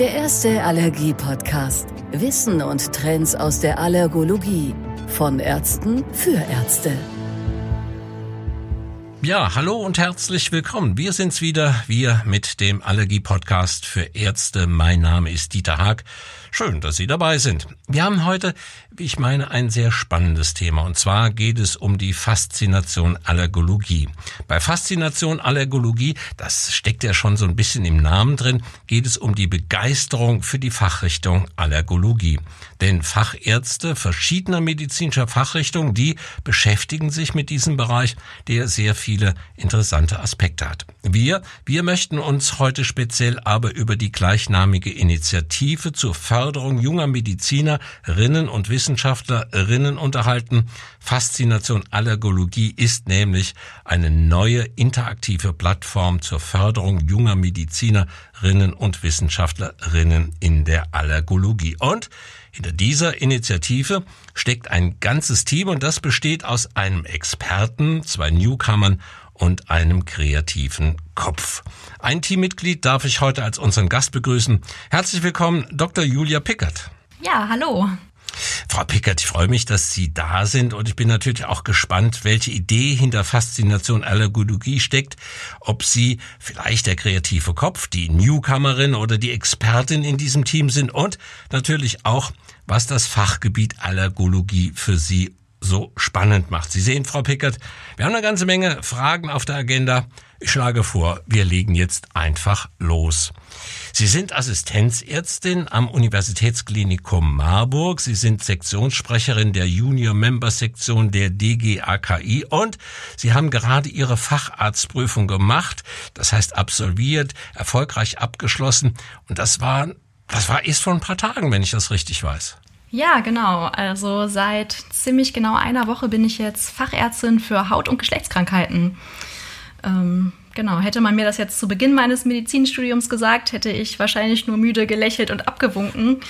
Der erste Allergie-Podcast. Wissen und Trends aus der Allergologie. Von Ärzten für Ärzte. Ja, hallo und herzlich willkommen. Wir sind's wieder, wir mit dem Allergie-Podcast für Ärzte. Mein Name ist Dieter Haag. Schön, dass Sie dabei sind. Wir haben heute, wie ich meine, ein sehr spannendes Thema. Und zwar geht es um die Faszination Allergologie. Bei Faszination Allergologie, das steckt ja schon so ein bisschen im Namen drin, geht es um die Begeisterung für die Fachrichtung Allergologie. Denn Fachärzte verschiedener medizinischer Fachrichtungen, die beschäftigen sich mit diesem Bereich, der sehr viele interessante Aspekte hat. Wir, wir möchten uns heute speziell aber über die gleichnamige Initiative zur Förderung Förderung junger Medizinerinnen und Wissenschaftlerinnen unterhalten. Faszination Allergologie ist nämlich eine neue interaktive Plattform zur Förderung junger Medizinerinnen und Wissenschaftlerinnen in der Allergologie. Und hinter dieser Initiative steckt ein ganzes Team und das besteht aus einem Experten, zwei Newcomern und einem kreativen Kopf. Ein Teammitglied darf ich heute als unseren Gast begrüßen. Herzlich willkommen, Dr. Julia Pickert. Ja, hallo. Frau Pickert, ich freue mich, dass Sie da sind und ich bin natürlich auch gespannt, welche Idee hinter Faszination Allergologie steckt, ob Sie vielleicht der kreative Kopf, die Newcomerin oder die Expertin in diesem Team sind und natürlich auch, was das Fachgebiet Allergologie für Sie so spannend macht. Sie sehen, Frau Pickert, wir haben eine ganze Menge Fragen auf der Agenda. Ich schlage vor, wir legen jetzt einfach los. Sie sind Assistenzärztin am Universitätsklinikum Marburg. Sie sind Sektionssprecherin der Junior Member Sektion der DGAKI und Sie haben gerade Ihre Facharztprüfung gemacht. Das heißt absolviert, erfolgreich abgeschlossen. Und das war, das war erst vor ein paar Tagen, wenn ich das richtig weiß. Ja, genau. Also seit ziemlich genau einer Woche bin ich jetzt Fachärztin für Haut- und Geschlechtskrankheiten. Ähm, genau, hätte man mir das jetzt zu Beginn meines Medizinstudiums gesagt, hätte ich wahrscheinlich nur müde gelächelt und abgewunken.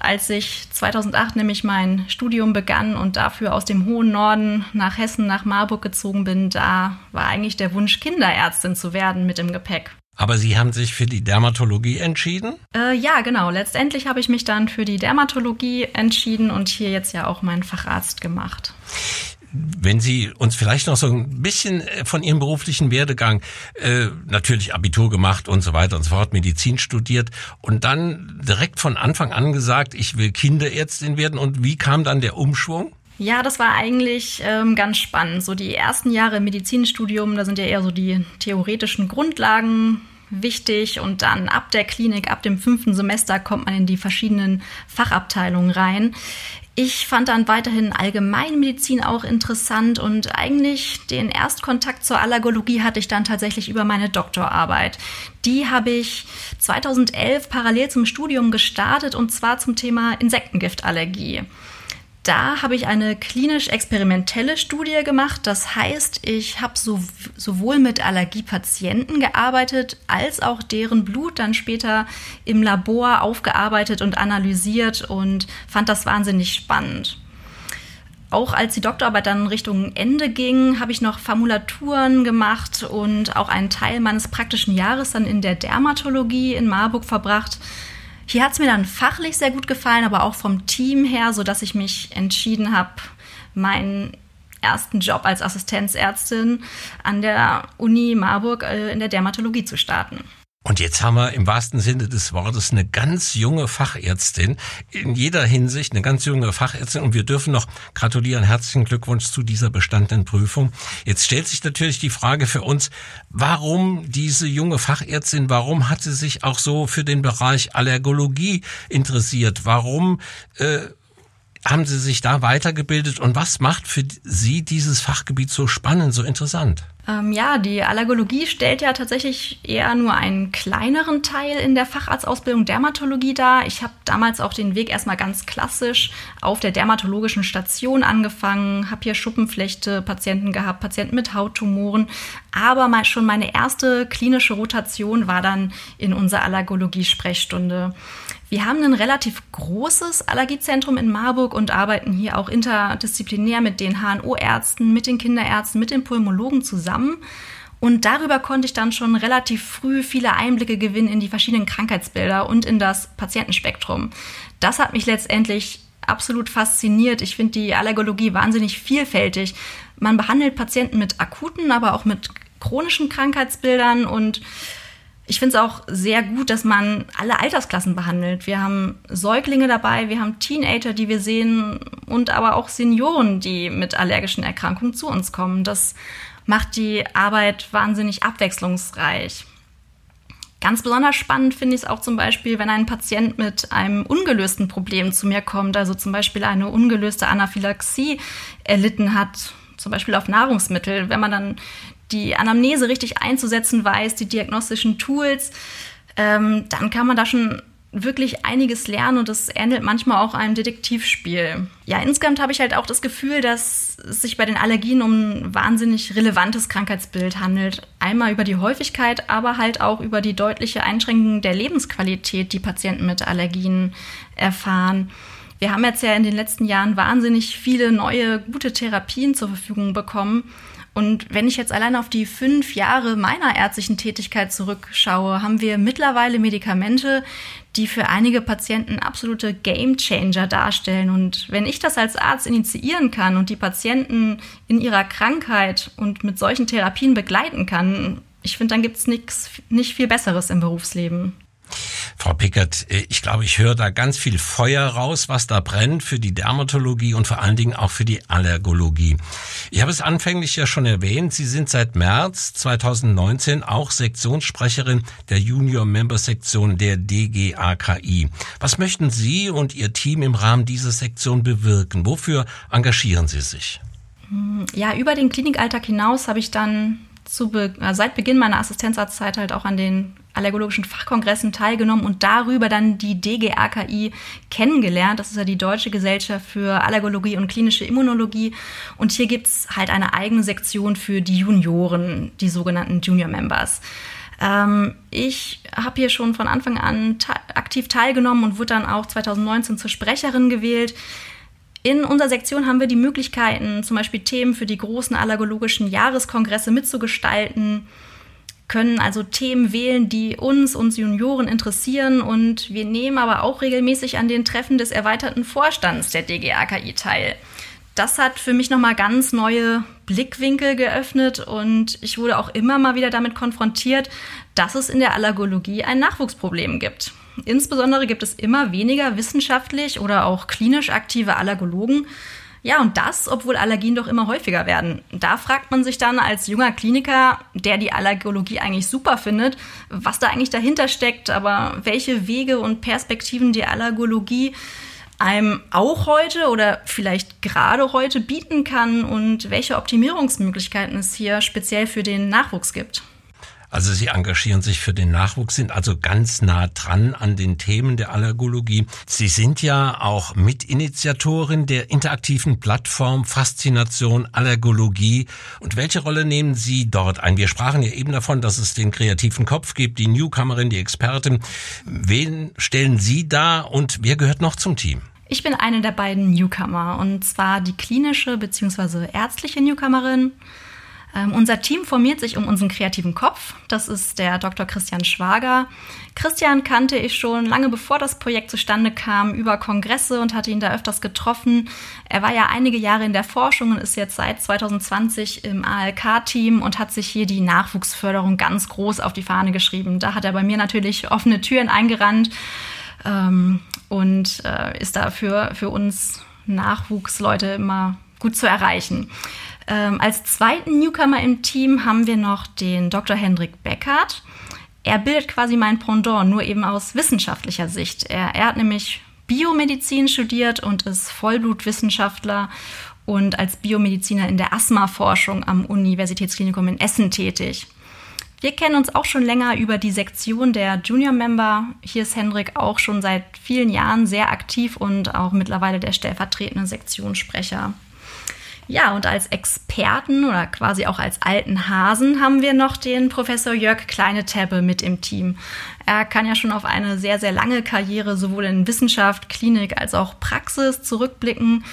Als ich 2008 nämlich mein Studium begann und dafür aus dem hohen Norden nach Hessen, nach Marburg gezogen bin, da war eigentlich der Wunsch, Kinderärztin zu werden mit dem Gepäck. Aber Sie haben sich für die Dermatologie entschieden? Äh, ja, genau. Letztendlich habe ich mich dann für die Dermatologie entschieden und hier jetzt ja auch meinen Facharzt gemacht. Wenn Sie uns vielleicht noch so ein bisschen äh, von Ihrem beruflichen Werdegang, äh, natürlich Abitur gemacht und so weiter und so fort, Medizin studiert und dann direkt von Anfang an gesagt, ich will Kinderärztin werden und wie kam dann der Umschwung? Ja, das war eigentlich ähm, ganz spannend. So die ersten Jahre im Medizinstudium, da sind ja eher so die theoretischen Grundlagen wichtig und dann ab der Klinik, ab dem fünften Semester kommt man in die verschiedenen Fachabteilungen rein. Ich fand dann weiterhin Allgemeinmedizin auch interessant und eigentlich den Erstkontakt zur Allergologie hatte ich dann tatsächlich über meine Doktorarbeit. Die habe ich 2011 parallel zum Studium gestartet und zwar zum Thema Insektengiftallergie. Da habe ich eine klinisch-experimentelle Studie gemacht. Das heißt, ich habe so, sowohl mit Allergiepatienten gearbeitet, als auch deren Blut dann später im Labor aufgearbeitet und analysiert und fand das wahnsinnig spannend. Auch als die Doktorarbeit dann Richtung Ende ging, habe ich noch Formulaturen gemacht und auch einen Teil meines praktischen Jahres dann in der Dermatologie in Marburg verbracht. Hier hat es mir dann fachlich sehr gut gefallen, aber auch vom Team her, sodass ich mich entschieden habe, meinen ersten Job als Assistenzärztin an der Uni Marburg äh, in der Dermatologie zu starten. Und jetzt haben wir im wahrsten Sinne des Wortes eine ganz junge Fachärztin, in jeder Hinsicht eine ganz junge Fachärztin und wir dürfen noch gratulieren, herzlichen Glückwunsch zu dieser bestandenen Prüfung. Jetzt stellt sich natürlich die Frage für uns, warum diese junge Fachärztin, warum hat sie sich auch so für den Bereich Allergologie interessiert? Warum äh, haben Sie sich da weitergebildet und was macht für Sie dieses Fachgebiet so spannend, so interessant? Ähm, ja, die Allergologie stellt ja tatsächlich eher nur einen kleineren Teil in der Facharztausbildung Dermatologie dar. Ich habe damals auch den Weg erstmal ganz klassisch auf der dermatologischen Station angefangen, habe hier Schuppenflechte, Patienten gehabt, Patienten mit Hauttumoren. Aber mal schon meine erste klinische Rotation war dann in unserer Allergologie-Sprechstunde. Wir haben ein relativ großes Allergiezentrum in Marburg und arbeiten hier auch interdisziplinär mit den HNO-Ärzten, mit den Kinderärzten, mit den Pulmologen zusammen. Und darüber konnte ich dann schon relativ früh viele Einblicke gewinnen in die verschiedenen Krankheitsbilder und in das Patientenspektrum. Das hat mich letztendlich absolut fasziniert. Ich finde die Allergologie wahnsinnig vielfältig. Man behandelt Patienten mit akuten, aber auch mit chronischen Krankheitsbildern und ich finde es auch sehr gut, dass man alle Altersklassen behandelt. Wir haben Säuglinge dabei, wir haben Teenager, die wir sehen und aber auch Senioren, die mit allergischen Erkrankungen zu uns kommen. Das macht die Arbeit wahnsinnig abwechslungsreich. Ganz besonders spannend finde ich es auch zum Beispiel, wenn ein Patient mit einem ungelösten Problem zu mir kommt, also zum Beispiel eine ungelöste Anaphylaxie erlitten hat, zum Beispiel auf Nahrungsmittel, wenn man dann die Anamnese richtig einzusetzen weiß, die diagnostischen Tools, ähm, dann kann man da schon wirklich einiges lernen und das ähnelt manchmal auch einem Detektivspiel. Ja, insgesamt habe ich halt auch das Gefühl, dass es sich bei den Allergien um ein wahnsinnig relevantes Krankheitsbild handelt. Einmal über die Häufigkeit, aber halt auch über die deutliche Einschränkung der Lebensqualität, die Patienten mit Allergien erfahren. Wir haben jetzt ja in den letzten Jahren wahnsinnig viele neue gute Therapien zur Verfügung bekommen. Und wenn ich jetzt allein auf die fünf Jahre meiner ärztlichen Tätigkeit zurückschaue, haben wir mittlerweile Medikamente, die für einige Patienten absolute Gamechanger darstellen. Und wenn ich das als Arzt initiieren kann und die Patienten in ihrer Krankheit und mit solchen Therapien begleiten kann, ich finde, dann gibt es nicht viel Besseres im Berufsleben. Frau Pickert, äh, ich glaube, ich höre da ganz viel Feuer raus, was da brennt für die Dermatologie und vor allen Dingen auch für die Allergologie. Ich habe es anfänglich ja schon erwähnt, Sie sind seit März 2019 auch Sektionssprecherin der Junior Member Sektion der DGAKI. Was möchten Sie und Ihr Team im Rahmen dieser Sektion bewirken? Wofür engagieren Sie sich? Ja, über den Klinikalltag hinaus habe ich dann zu äh, seit Beginn meiner Assistenzarztzeit halt auch an den allergologischen Fachkongressen teilgenommen und darüber dann die DGAKI kennengelernt. Das ist ja die Deutsche Gesellschaft für Allergologie und klinische Immunologie. Und hier gibt es halt eine eigene Sektion für die Junioren, die sogenannten Junior Members. Ähm, ich habe hier schon von Anfang an aktiv teilgenommen und wurde dann auch 2019 zur Sprecherin gewählt. In unserer Sektion haben wir die Möglichkeiten, zum Beispiel Themen für die großen allergologischen Jahreskongresse mitzugestalten, können also Themen wählen, die uns, uns Junioren interessieren und wir nehmen aber auch regelmäßig an den Treffen des erweiterten Vorstands der DGAKI teil. Das hat für mich nochmal ganz neue Blickwinkel geöffnet und ich wurde auch immer mal wieder damit konfrontiert, dass es in der Allergologie ein Nachwuchsproblem gibt. Insbesondere gibt es immer weniger wissenschaftlich oder auch klinisch aktive Allergologen. Ja, und das, obwohl Allergien doch immer häufiger werden. Da fragt man sich dann als junger Kliniker, der die Allergologie eigentlich super findet, was da eigentlich dahinter steckt, aber welche Wege und Perspektiven die Allergologie einem auch heute oder vielleicht gerade heute bieten kann und welche Optimierungsmöglichkeiten es hier speziell für den Nachwuchs gibt. Also Sie engagieren sich für den Nachwuchs, sind also ganz nah dran an den Themen der Allergologie. Sie sind ja auch Mitinitiatorin der interaktiven Plattform Faszination Allergologie. Und welche Rolle nehmen Sie dort ein? Wir sprachen ja eben davon, dass es den kreativen Kopf gibt, die Newcomerin, die Expertin. Wen stellen Sie da und wer gehört noch zum Team? Ich bin eine der beiden Newcomer und zwar die klinische bzw. ärztliche Newcomerin. Ähm, unser Team formiert sich um unseren kreativen Kopf. Das ist der Dr. Christian Schwager. Christian kannte ich schon lange bevor das Projekt zustande kam über Kongresse und hatte ihn da öfters getroffen. Er war ja einige Jahre in der Forschung und ist jetzt seit 2020 im ALK-Team und hat sich hier die Nachwuchsförderung ganz groß auf die Fahne geschrieben. Da hat er bei mir natürlich offene Türen eingerannt ähm, und äh, ist da für, für uns Nachwuchsleute immer gut zu erreichen. Ähm, als zweiten Newcomer im Team haben wir noch den Dr. Hendrik Beckert. Er bildet quasi mein Pendant, nur eben aus wissenschaftlicher Sicht. Er, er hat nämlich Biomedizin studiert und ist Vollblutwissenschaftler und als Biomediziner in der Asthma-Forschung am Universitätsklinikum in Essen tätig. Wir kennen uns auch schon länger über die Sektion der Junior-Member. Hier ist Hendrik auch schon seit vielen Jahren sehr aktiv und auch mittlerweile der stellvertretende Sektionssprecher. Ja, und als Experten oder quasi auch als alten Hasen haben wir noch den Professor Jörg Kleine-Tebbe mit im Team. Er kann ja schon auf eine sehr, sehr lange Karriere sowohl in Wissenschaft, Klinik als auch Praxis zurückblicken.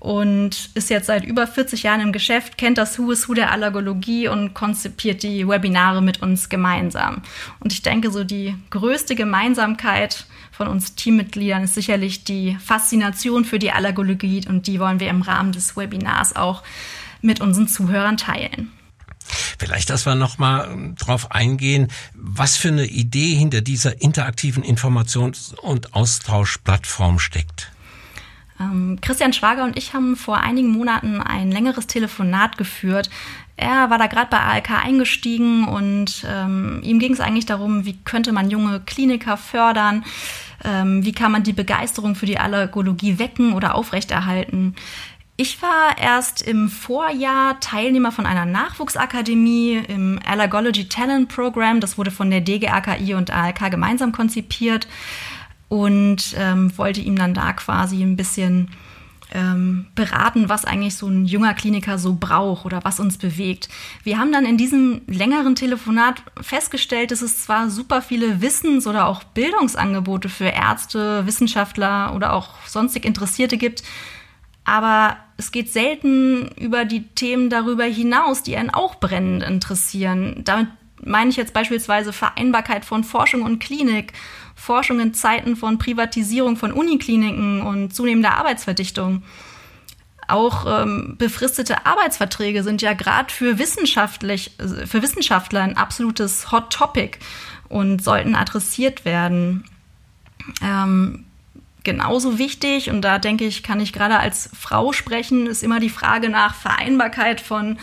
Und ist jetzt seit über 40 Jahren im Geschäft, kennt das Who is Who der Allergologie und konzipiert die Webinare mit uns gemeinsam. Und ich denke, so die größte Gemeinsamkeit von uns Teammitgliedern ist sicherlich die Faszination für die Allergologie und die wollen wir im Rahmen des Webinars auch mit unseren Zuhörern teilen. Vielleicht, dass wir nochmal ähm, drauf eingehen, was für eine Idee hinter dieser interaktiven Informations- und Austauschplattform steckt. Ähm, Christian Schwager und ich haben vor einigen Monaten ein längeres Telefonat geführt. Er war da gerade bei ALK eingestiegen und ähm, ihm ging es eigentlich darum, wie könnte man junge Kliniker fördern, ähm, wie kann man die Begeisterung für die Allergologie wecken oder aufrechterhalten. Ich war erst im Vorjahr Teilnehmer von einer Nachwuchsakademie im Allergology Talent Program. Das wurde von der DGAKI und ALK gemeinsam konzipiert und ähm, wollte ihm dann da quasi ein bisschen ähm, beraten, was eigentlich so ein junger Kliniker so braucht oder was uns bewegt. Wir haben dann in diesem längeren Telefonat festgestellt, dass es zwar super viele Wissens- oder auch Bildungsangebote für Ärzte, Wissenschaftler oder auch sonstig Interessierte gibt, aber es geht selten über die Themen darüber hinaus, die einen auch brennend interessieren. Damit meine ich jetzt beispielsweise Vereinbarkeit von Forschung und Klinik, Forschung in Zeiten von Privatisierung von Unikliniken und zunehmender Arbeitsverdichtung. Auch ähm, befristete Arbeitsverträge sind ja gerade für, wissenschaftlich, für Wissenschaftler ein absolutes Hot Topic und sollten adressiert werden. Ähm, genauso wichtig, und da denke ich, kann ich gerade als Frau sprechen, ist immer die Frage nach Vereinbarkeit von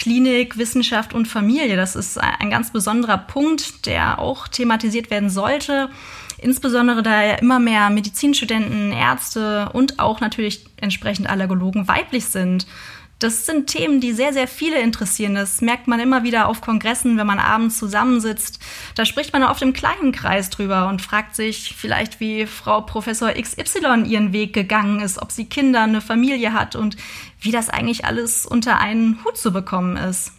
Klinik, Wissenschaft und Familie. Das ist ein ganz besonderer Punkt, der auch thematisiert werden sollte. Insbesondere da ja immer mehr Medizinstudenten, Ärzte und auch natürlich entsprechend Allergologen weiblich sind. Das sind Themen, die sehr, sehr viele interessieren. Das merkt man immer wieder auf Kongressen, wenn man abends zusammensitzt. Da spricht man oft im kleinen Kreis drüber und fragt sich vielleicht, wie Frau Professor XY ihren Weg gegangen ist, ob sie Kinder, eine Familie hat und wie das eigentlich alles unter einen Hut zu bekommen ist.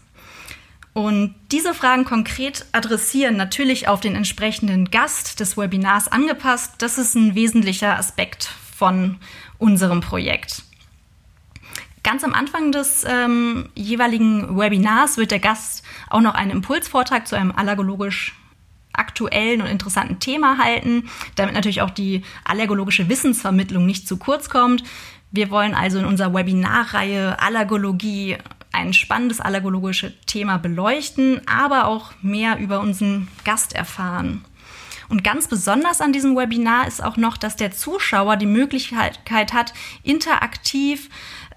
Und diese Fragen konkret adressieren, natürlich auf den entsprechenden Gast des Webinars angepasst, das ist ein wesentlicher Aspekt von unserem Projekt. Ganz am Anfang des ähm, jeweiligen Webinars wird der Gast auch noch einen Impulsvortrag zu einem allergologisch aktuellen und interessanten Thema halten, damit natürlich auch die allergologische Wissensvermittlung nicht zu kurz kommt. Wir wollen also in unserer Webinarreihe Allergologie ein spannendes allergologisches Thema beleuchten, aber auch mehr über unseren Gast erfahren. Und ganz besonders an diesem Webinar ist auch noch, dass der Zuschauer die Möglichkeit hat, interaktiv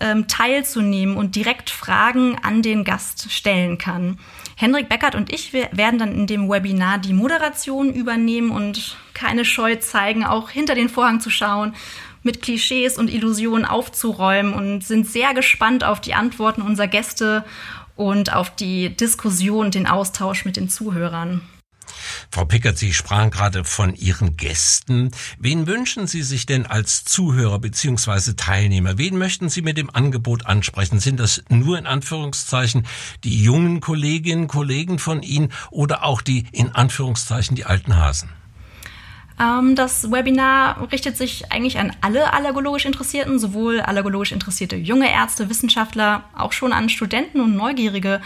ähm, teilzunehmen und direkt Fragen an den Gast stellen kann. Hendrik Beckert und ich werden dann in dem Webinar die Moderation übernehmen und keine Scheu zeigen, auch hinter den Vorhang zu schauen, mit Klischees und Illusionen aufzuräumen und sind sehr gespannt auf die Antworten unserer Gäste und auf die Diskussion den Austausch mit den Zuhörern. Frau Pickert, Sie sprachen gerade von Ihren Gästen. Wen wünschen Sie sich denn als Zuhörer bzw. Teilnehmer? Wen möchten Sie mit dem Angebot ansprechen? Sind das nur in Anführungszeichen die jungen Kolleginnen Kollegen von Ihnen oder auch die in Anführungszeichen die alten Hasen? Ähm, das Webinar richtet sich eigentlich an alle allergologisch Interessierten, sowohl allergologisch interessierte junge Ärzte, Wissenschaftler, auch schon an Studenten und Neugierige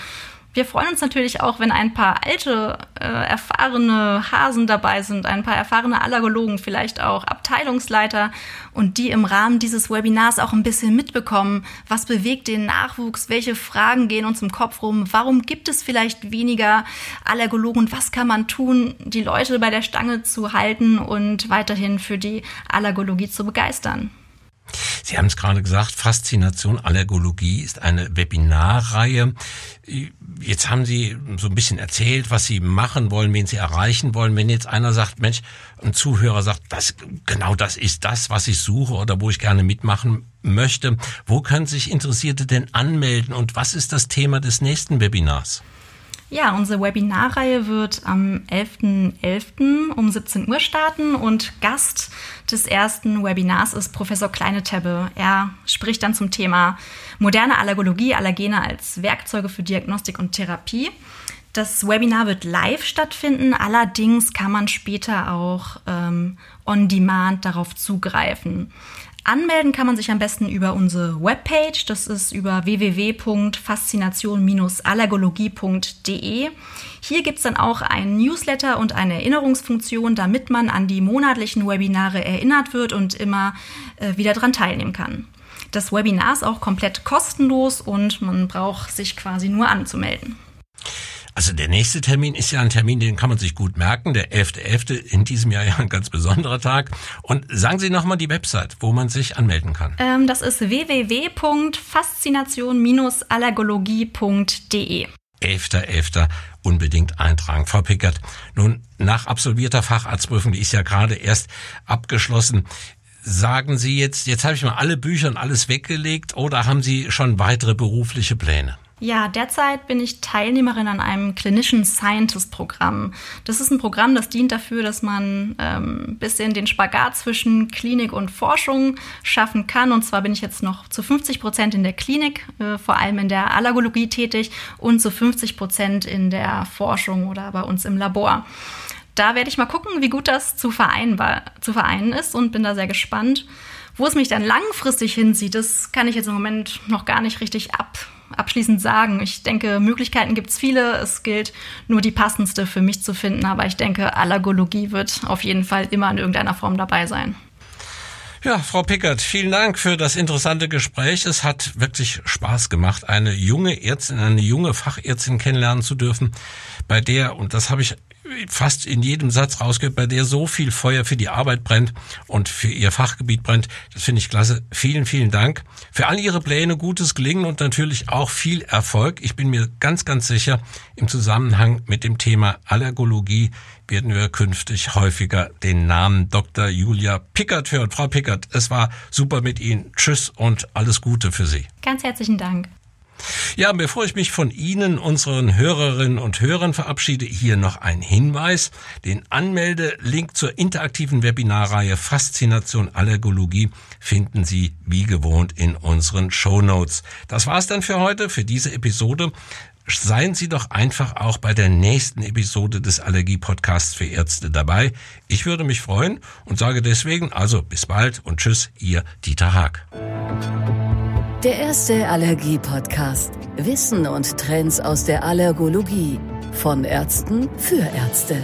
wir freuen uns natürlich auch, wenn ein paar alte, äh, erfahrene Hasen dabei sind, ein paar erfahrene Allergologen, vielleicht auch Abteilungsleiter und die im Rahmen dieses Webinars auch ein bisschen mitbekommen, was bewegt den Nachwuchs, welche Fragen gehen uns im Kopf rum, warum gibt es vielleicht weniger Allergologen und was kann man tun, die Leute bei der Stange zu halten und weiterhin für die Allergologie zu begeistern. Sie haben es gerade gesagt, Faszination Allergologie ist eine Webinarreihe. Jetzt haben Sie so ein bisschen erzählt, was Sie machen wollen, wen Sie erreichen wollen. Wenn jetzt einer sagt, Mensch, ein Zuhörer sagt, das, genau das ist das, was ich suche oder wo ich gerne mitmachen möchte, wo können sich Interessierte denn anmelden und was ist das Thema des nächsten Webinars? Ja, unsere Webinarreihe wird am 11.11. .11. um 17 Uhr starten und Gast des ersten Webinars ist Professor Kleinetebbe. Er spricht dann zum Thema moderne Allergologie, Allergene als Werkzeuge für Diagnostik und Therapie. Das Webinar wird live stattfinden, allerdings kann man später auch ähm, on demand darauf zugreifen. Anmelden kann man sich am besten über unsere Webpage. Das ist über www.faszination-allergologie.de. Hier gibt es dann auch einen Newsletter und eine Erinnerungsfunktion, damit man an die monatlichen Webinare erinnert wird und immer äh, wieder daran teilnehmen kann. Das Webinar ist auch komplett kostenlos und man braucht sich quasi nur anzumelden. Also der nächste Termin ist ja ein Termin, den kann man sich gut merken. Der 11.11. .11. in diesem Jahr ja ein ganz besonderer Tag. Und sagen Sie nochmal die Website, wo man sich anmelden kann. Ähm, das ist www.faszination-allergologie.de. 11.11. unbedingt eintragen. Frau Pickert, nun nach absolvierter Facharztprüfung, die ist ja gerade erst abgeschlossen, sagen Sie jetzt, jetzt habe ich mal alle Bücher und alles weggelegt oder haben Sie schon weitere berufliche Pläne? Ja, derzeit bin ich Teilnehmerin an einem Clinician Scientist Programm. Das ist ein Programm, das dient dafür, dass man ähm, bisschen den Spagat zwischen Klinik und Forschung schaffen kann. Und zwar bin ich jetzt noch zu 50 Prozent in der Klinik, äh, vor allem in der Allergologie tätig und zu 50 Prozent in der Forschung oder bei uns im Labor. Da werde ich mal gucken, wie gut das zu, zu vereinen ist und bin da sehr gespannt. Wo es mich dann langfristig hinzieht, das kann ich jetzt im Moment noch gar nicht richtig ab abschließend sagen. Ich denke, Möglichkeiten gibt es viele. Es gilt nur die passendste für mich zu finden. Aber ich denke, Allergologie wird auf jeden Fall immer in irgendeiner Form dabei sein. Ja, Frau Pickert, vielen Dank für das interessante Gespräch. Es hat wirklich Spaß gemacht, eine junge Ärztin, eine junge Fachärztin kennenlernen zu dürfen, bei der, und das habe ich fast in jedem Satz rausgehört, bei der so viel Feuer für die Arbeit brennt und für ihr Fachgebiet brennt. Das finde ich klasse. Vielen, vielen Dank. Für all Ihre Pläne gutes Gelingen und natürlich auch viel Erfolg. Ich bin mir ganz, ganz sicher, im Zusammenhang mit dem Thema Allergologie werden wir künftig häufiger den Namen Dr. Julia Pickert hören. Frau Pickert, es war super mit Ihnen. Tschüss und alles Gute für Sie. Ganz herzlichen Dank. Ja, bevor ich mich von Ihnen, unseren Hörerinnen und Hörern verabschiede, hier noch ein Hinweis. Den Anmeldelink zur interaktiven Webinarreihe Faszination Allergologie finden Sie wie gewohnt in unseren Show Notes. Das war's dann für heute, für diese Episode. Seien Sie doch einfach auch bei der nächsten Episode des Allergie-Podcasts für Ärzte dabei. Ich würde mich freuen und sage deswegen also bis bald und tschüss, Ihr Dieter Haag. Der erste Allergie-Podcast. Wissen und Trends aus der Allergologie. Von Ärzten für Ärzte.